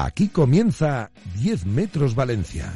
Aquí comienza 10 metros Valencia.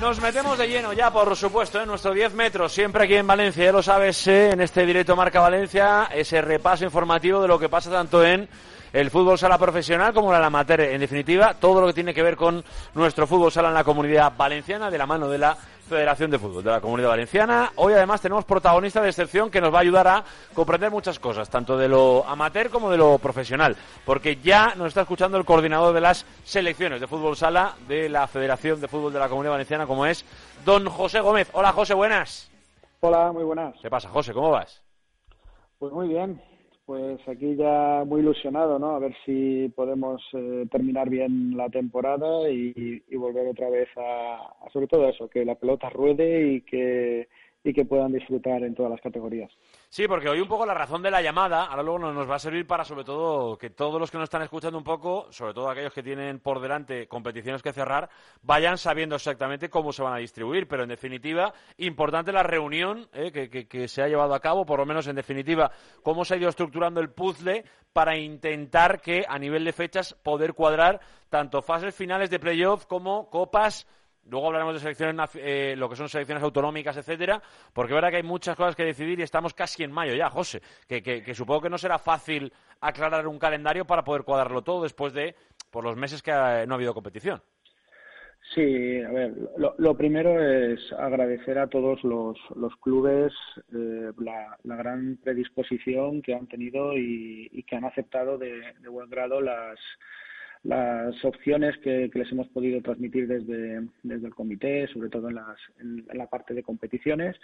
Nos metemos de lleno ya, por supuesto, en nuestro 10 metros, siempre aquí en Valencia, ya lo sabes, eh, en este directo Marca Valencia, ese repaso informativo de lo que pasa tanto en el fútbol sala profesional como la amateur. En definitiva, todo lo que tiene que ver con nuestro fútbol sala en la comunidad valenciana, de la mano de la Federación de Fútbol de la Comunidad Valenciana. Hoy además tenemos protagonista de excepción que nos va a ayudar a comprender muchas cosas, tanto de lo amateur como de lo profesional, porque ya nos está escuchando el coordinador de las selecciones de fútbol sala de la Federación de Fútbol de la Comunidad Valenciana, como es don José Gómez. Hola José, buenas. Hola, muy buenas. ¿Qué pasa, José? ¿Cómo vas? Pues muy bien. Pues aquí ya muy ilusionado, ¿no? A ver si podemos eh, terminar bien la temporada y, volver otra vez a, sobre todo eso, que la pelota ruede y que y que puedan disfrutar en todas las categorías. Sí, porque hoy un poco la razón de la llamada, ahora luego nos va a servir para sobre todo que todos los que nos están escuchando un poco, sobre todo aquellos que tienen por delante competiciones que cerrar, vayan sabiendo exactamente cómo se van a distribuir. Pero en definitiva, importante la reunión eh, que, que se ha llevado a cabo, por lo menos en definitiva, cómo se ha ido estructurando el puzzle para intentar que a nivel de fechas poder cuadrar tanto fases finales de playoff como copas Luego hablaremos de selecciones, eh, lo que son selecciones autonómicas, etcétera, porque es verdad que hay muchas cosas que decidir y estamos casi en mayo ya, José. Que, supongo que no será fácil aclarar un calendario para poder cuadrarlo todo después de por los meses que no ha habido competición. Sí, a ver, lo, primero es agradecer a todos los, clubes eh, la, gran predisposición que han tenido y, que han aceptado de buen grado las las opciones que, les hemos podido transmitir desde, desde el comité, sobre todo en, las, en, la parte de competiciones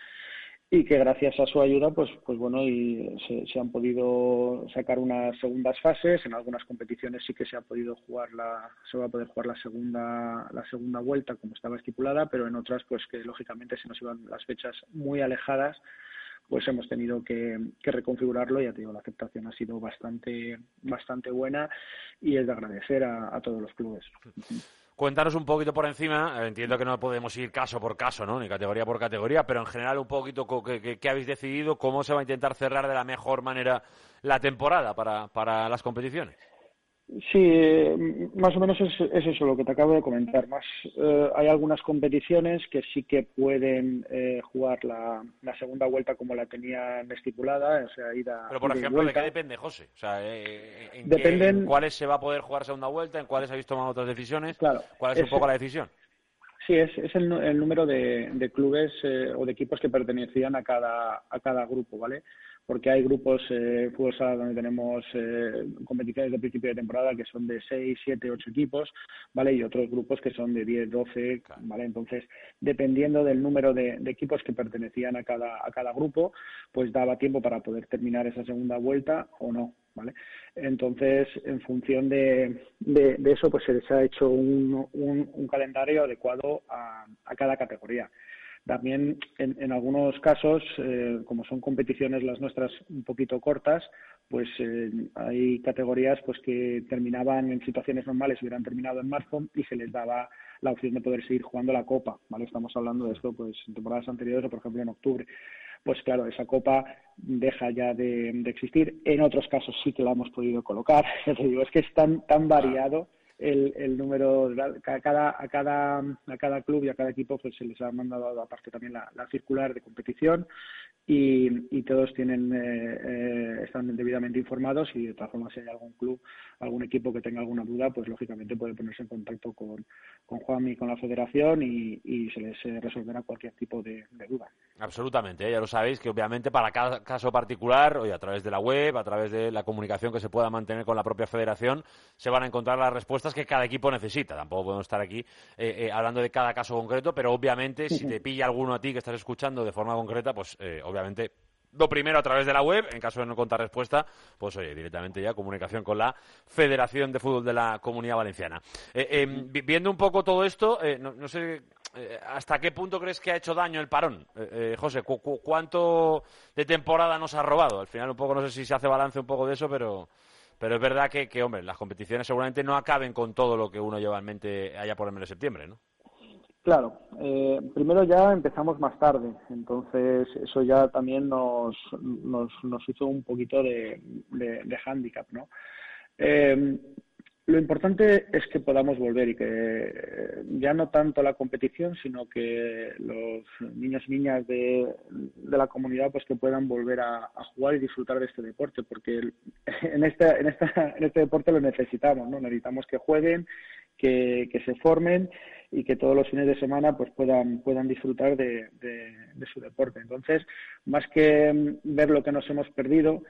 y que gracias a su ayuda pues pues bueno y se, han podido sacar unas segundas fases. En algunas competiciones sí que se ha podido jugar la se va a poder jugar la segunda la segunda vuelta como estaba estipulada pero en otras pues que lógicamente se nos iban las fechas muy alejadas pues hemos tenido que, reconfigurarlo y ya te digo, la aceptación ha sido bastante, bastante buena y es de agradecer a, todos los clubes. Cuéntanos un poquito por encima, entiendo que no podemos ir caso por caso, ¿no? ni categoría por categoría, pero en general un poquito qué, habéis decidido, cómo se va a intentar cerrar de la mejor manera la temporada para las competiciones. Sí, más o menos es, eso lo que te acabo de comentar. Más eh, hay algunas competiciones que sí que pueden eh, jugar la, segunda vuelta como la tenían estipulada, o sea, ida. Pero por ejemplo, ¿de qué depende, José? O sea, eh, ¿en, cuáles se va a poder jugar segunda vuelta? ¿En cuáles habéis tomado otras decisiones? Claro. ¿Cuál es, un poco la decisión? Sí, es, es el, número de, de clubes o de equipos que pertenecían a cada a cada grupo, ¿vale? porque hay grupos eh, fútbol sala donde tenemos eh, competiciones de principio de temporada que son de 6, 7, 8 equipos, ¿vale? Y otros grupos que son de 10, 12, ¿vale? Entonces, dependiendo del número de, equipos que pertenecían a cada, a cada grupo, pues daba tiempo para poder terminar esa segunda vuelta o no, ¿vale? Entonces, en función de, eso, pues se les ha hecho un, un, calendario adecuado a, cada categoría. También en, algunos casos, eh, como son competiciones las nuestras un poquito cortas, pues eh, hay categorías pues que terminaban en situaciones normales, hubieran terminado en marzo y se les daba la opción de poder seguir jugando la Copa, ¿vale? Estamos hablando de esto pues en temporadas anteriores o por ejemplo en octubre. Pues claro, esa Copa deja ya de, existir. En otros casos sí que la hemos podido colocar. digo, es que es tan, tan variado el, el número a cada a cada a cada club y a cada equipo pues se les ha mandado aparte también la, la circular de competición y, y todos tienen eh, eh, están debidamente informados y de todas formas si hay algún club algún equipo que tenga alguna duda pues lógicamente puede ponerse en contacto con con Juan y con la Federación y, y se les eh, resolverá cualquier tipo de, duda absolutamente ya lo sabéis que obviamente para cada caso particular hoy a través de la web a través de la comunicación que se pueda mantener con la propia Federación se van a encontrar las respuestas que cada equipo necesita. Tampoco podemos estar aquí eh, eh, hablando de cada caso concreto, pero obviamente si te pilla alguno a ti que estás escuchando de forma concreta, pues eh, obviamente lo primero a través de la web, en caso de no contar respuesta, pues oye, directamente ya comunicación con la Federación de Fútbol de la Comunidad Valenciana. Em, viendo un poco todo esto, no, sé hasta qué punto crees que ha hecho daño el parón, José. ¿Cuánto de temporada nos ha robado? Al final un poco no sé si se hace balance un poco de eso, pero pero es verdad que, hombre, las competiciones seguramente no acaben con todo lo que uno lleva en mente allá por el mes de septiembre, ¿no? Claro, eh, primero ya empezamos más tarde, entonces eso ya también nos, nos, hizo un poquito de, de, hándicap, ¿no? Eh, lo importante es que podamos volver y que eh, ya no tanto la competición, sino que los niños y niñas de, la comunidad pues que puedan volver a, jugar y disfrutar de este deporte, porque en, esta, en, esta, en este deporte lo necesitamos, ¿no? Necesitamos que jueguen, que, se formen y que todos los fines de semana pues puedan puedan disfrutar de, su deporte. Entonces, más que ver lo que nos hemos perdido,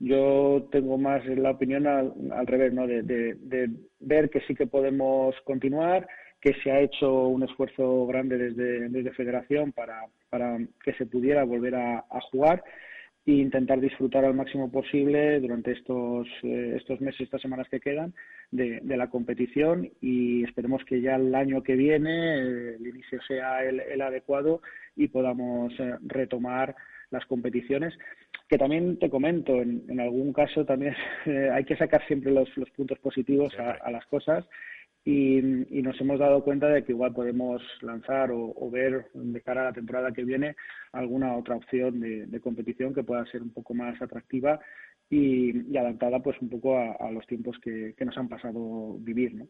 yo tengo más la opinión al, al revés, ¿no? De, de, de, ver que sí que podemos continuar, que se ha hecho un esfuerzo grande desde, desde Federación para, para que se pudiera volver a, jugar e intentar disfrutar al máximo posible durante estos, eh, estos meses, estas semanas que quedan de, de, la competición y esperemos que ya el año que viene el inicio sea el, el adecuado y podamos eh, retomar las competiciones que también te comento, en, en algún caso también eh, hay que sacar siempre los, los puntos positivos a, a, las cosas y, y, nos hemos dado cuenta de que igual podemos lanzar o, o, ver de cara a la temporada que viene alguna otra opción de, de competición que pueda ser un poco más atractiva y, y adaptada pues un poco a, a los tiempos que, que, nos han pasado vivir, ¿no?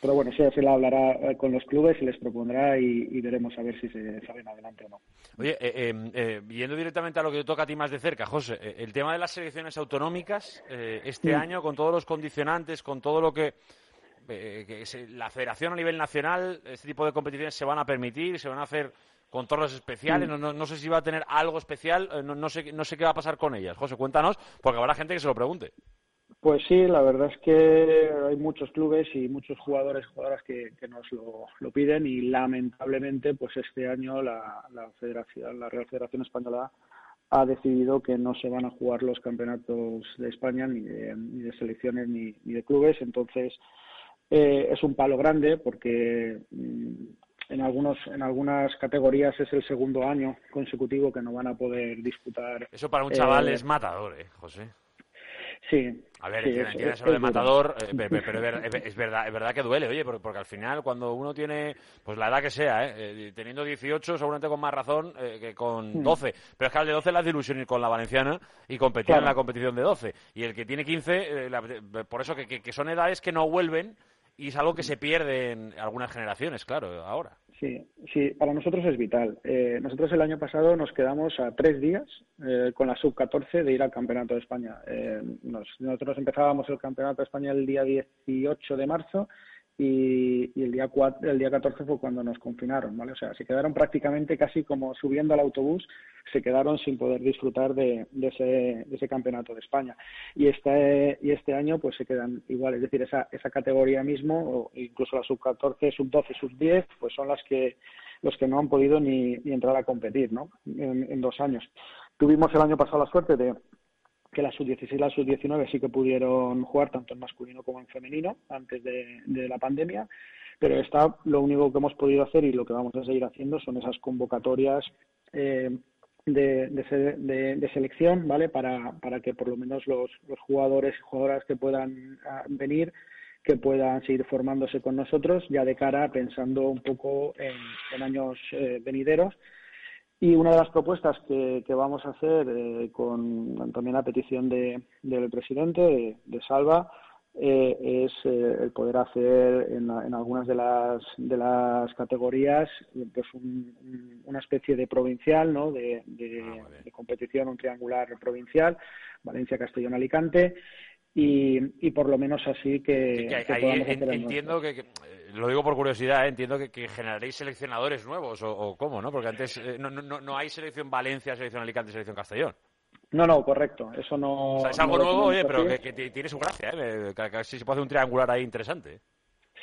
Pero bueno, eso se la hablará eh, con los clubes, se les propondrá y, y, veremos a ver si se salen adelante o no. Oye, eh, eh, eh, yendo directamente a lo que te toca a ti más de cerca, José, eh, el tema de las selecciones autonómicas este mm. año, con todos los condicionantes, con todo lo que, que se, la federación a nivel nacional, este tipo de competiciones se van a permitir, se van a hacer controles especiales, no, no, no, sé si va a tener algo especial, no, no, sé, no sé qué va a pasar con ellas. José, cuéntanos, porque habrá gente que se lo pregunte. Pues sí, la verdad es que hay muchos clubes y muchos jugadores y jugadoras que, que nos lo, lo, piden y lamentablemente pues este año la, la, Federación, la Real Federación Española ha decidido que no se van a jugar los campeonatos de España ni de, ni de selecciones ni, ni, de clubes, entonces eh, es un palo grande porque mm, en algunos en algunas categorías es el segundo año consecutivo que no van a poder disputar. Eso para un chaval eh, es matador, eh, José. Sí. A ver, sí, entiendes lo de matador, eh, pero, pero es, verdad, es verdad que duele, oye, porque, porque, al final cuando uno tiene, pues la edad que sea, eh, teniendo 18 seguramente con más razón eh, que con 12, mm. pero es que al de 12 la ilusión ir con la valenciana y competir claro. en la competición de 12, y el que tiene 15, eh, la, por eso que, que, que son edades que no vuelven y es algo que se pierde en algunas generaciones, claro, ahora. Sí, sí, para nosotros es vital. Eh, nosotros el año pasado nos quedamos a tres días eh, con la sub-14 de ir al Campeonato de España. Eh, nos, nosotros empezábamos el Campeonato de España el día 18 de marzo y, el día 4, el día 14 fue cuando nos confinaron, ¿vale? O sea, se quedaron prácticamente casi como subiendo al autobús, se quedaron sin poder disfrutar de, de, ese, de ese campeonato de España. Y este, y este año pues se quedan igual, es decir, esa, esa categoría mismo, o incluso la sub 14, sub 12, sub 10, pues son las que los que no han podido ni, ni entrar a competir, ¿no? En dos años. Tuvimos el año pasado la suerte de que la sub-16 y la sub-19 sí que pudieron jugar tanto en masculino como en femenino antes de, la pandemia, pero está lo único que hemos podido hacer y lo que vamos a seguir haciendo son esas convocatorias eh, de, de, de, selección, ¿vale? Para, para que por lo menos los, jugadores y jugadoras que puedan uh, venir que puedan seguir formándose con nosotros ya de cara pensando un poco en, en años eh, venideros y una de las propuestas que, que vamos a hacer, eh, con también a petición de, del presidente, de, de Salva, eh, es eh, el poder hacer en, en, algunas de las, de las categorías pues un, una especie de provincial, ¿no? de, de, ah, de competición, un triangular provincial, Valencia, Castellón, Alicante, y, y por lo menos así que, que, que ahí en, entiendo que, que, lo digo por curiosidad, ¿eh? entiendo que, que, generaréis seleccionadores nuevos o, o cómo, ¿no? Porque antes eh, no, no, no hay selección Valencia, selección Alicante, selección Castellón. No, no, correcto. Eso no. O sea, es algo no nuevo, oye, pero que, que, tiene su gracia, ¿eh? Casi se puede hacer un triangular ahí interesante.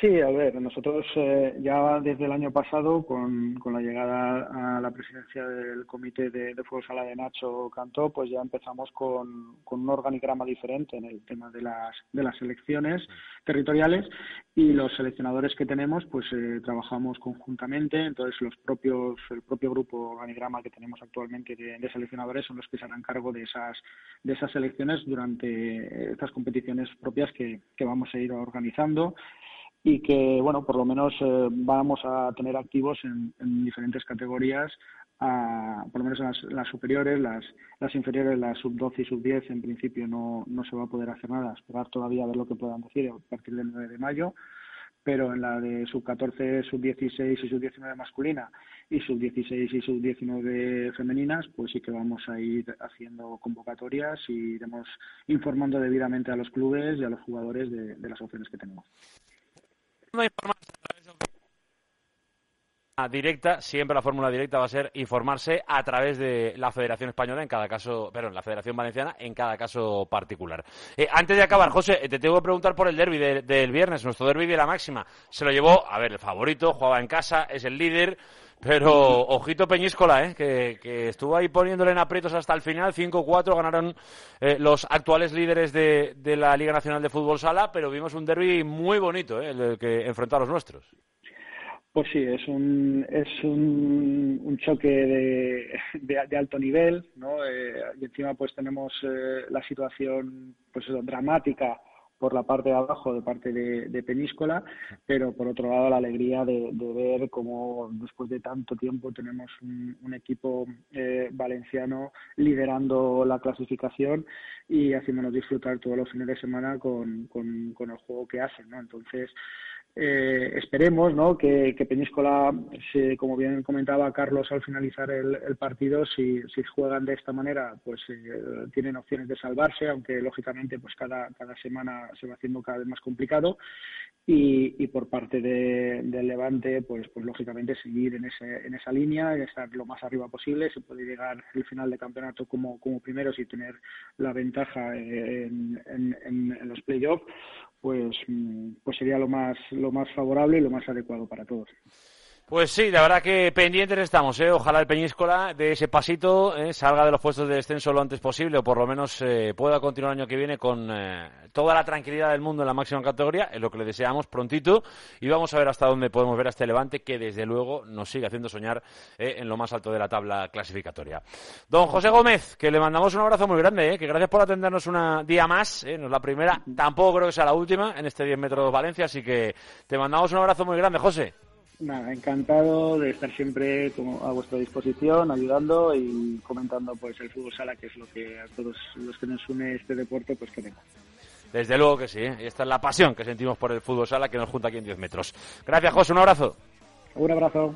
Sí, a ver, nosotros eh, ya desde el año pasado, con, con, la llegada a la presidencia del comité de, de Sala de Nacho Cantó, pues ya empezamos con, con, un organigrama diferente en el tema de las, de las selecciones territoriales y los seleccionadores que tenemos, pues eh, trabajamos conjuntamente. Entonces, los propios, el propio grupo organigrama que tenemos actualmente de, seleccionadores son los que se harán cargo de esas, de esas selecciones durante estas competiciones propias que, que vamos a ir organizando y que, bueno, por lo menos eh, vamos a tener activos en, en diferentes categorías, a, por lo menos en las, las, superiores, las, las inferiores, las sub-12 y sub-10, en principio no, no se va a poder hacer nada, esperar todavía a ver lo que puedan decir a partir del 9 de mayo, pero en la de sub-14, sub-16 y sub-19 masculina y sub-16 y sub-19 femeninas, pues sí que vamos a ir haciendo convocatorias y iremos informando debidamente a los clubes y a los jugadores de las opciones que tenemos directa, siempre la fórmula directa va a ser informarse a través de la Federación Española en cada caso, pero en la Federación Valenciana en cada caso particular. Eh, antes de acabar, José, te tengo que preguntar por el derby de, del viernes, nuestro derby de la máxima. Se lo llevó, a ver, el favorito, jugaba en casa, es el líder. Pero ojito Peñíscola, ¿eh? que, estuvo ahí poniéndole en aprietos hasta el final. 5-4 ganaron eh, los actuales líderes de, de, la Liga Nacional de Fútbol Sala, pero vimos un derby muy bonito, ¿eh? el que enfrentó a los nuestros. Pues sí, es un, es un, un choque de, de, de, alto nivel, ¿no? Eh, y encima pues tenemos eh, la situación pues dramática por la parte de abajo de parte de, Peníscola, pero por otro lado la alegría de, ver cómo después de tanto tiempo tenemos un, equipo eh, valenciano liderando la clasificación y haciéndonos disfrutar todos los fines de semana con, con el juego que hacen, ¿no? Entonces, eh, esperemos ¿no? que, que Peñíscola, como bien comentaba Carlos al finalizar el, el partido, si, si, juegan de esta manera, pues eh, tienen opciones de salvarse, aunque lógicamente pues cada, cada semana se va haciendo cada vez más complicado. Y, y por parte de, del Levante, pues, pues lógicamente seguir en, ese, en esa línea, estar lo más arriba posible. Se puede llegar al final de campeonato como, como primeros y tener la ventaja en, en, en, en los playoffs pues, pues sería lo más, lo más favorable y lo más adecuado para todos. Pues sí, la verdad que pendientes estamos, ¿eh? Ojalá el Peñíscola de ese pasito ¿eh? salga de los puestos de descenso lo antes posible o por lo menos eh, pueda continuar el año que viene con eh, toda la tranquilidad del mundo en la máxima categoría, es lo que le deseamos prontito y vamos a ver hasta dónde podemos ver a este Levante que desde luego nos sigue haciendo soñar eh, en lo más alto de la tabla clasificatoria. Don José Gómez, que le mandamos un abrazo muy grande, ¿eh? que gracias por atendernos un día más, no es la primera, tampoco creo que sea la última en este 10 metros Valencia, así que te mandamos un abrazo muy grande, José. Nada, encantado de estar siempre como a vuestra disposición, ayudando y comentando pues el fútbol sala, que es lo que a todos los que nos une este deporte pues queremos. Desde luego que sí, ¿eh? y esta es la pasión que sentimos por el fútbol sala que nos junta aquí en 10 metros. Gracias, José, un abrazo. Un abrazo.